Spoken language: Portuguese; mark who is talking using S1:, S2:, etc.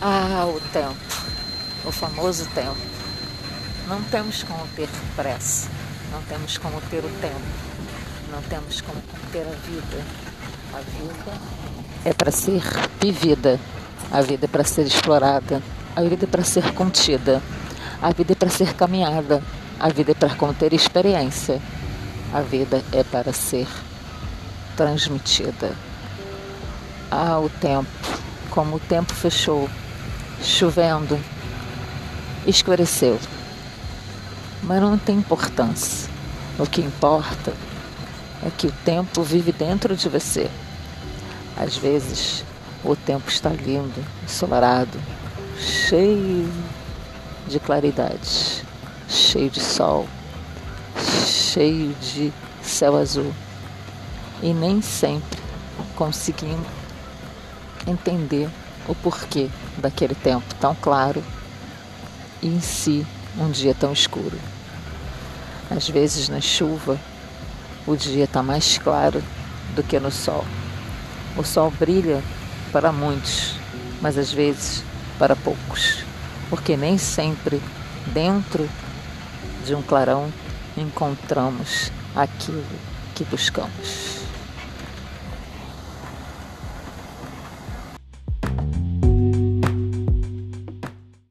S1: Ah, o tempo, o famoso tempo. Não temos como ter pressa, não temos como ter o tempo, não temos como ter a vida. A vida é para ser vivida, a vida é para ser explorada, a vida é para ser contida, a vida é para ser caminhada, a vida é para conter experiência, a vida é para ser transmitida. Ah, o tempo, como o tempo fechou chovendo, escureceu. Mas não tem importância. O que importa é que o tempo vive dentro de você. Às vezes, o tempo está lindo, ensolarado, cheio de claridade, cheio de sol, cheio de céu azul. E nem sempre conseguimos entender o porquê daquele tempo tão claro e em si um dia tão escuro. Às vezes na chuva o dia está mais claro do que no sol. O sol brilha para muitos, mas às vezes para poucos, porque nem sempre dentro de um clarão encontramos aquilo que buscamos.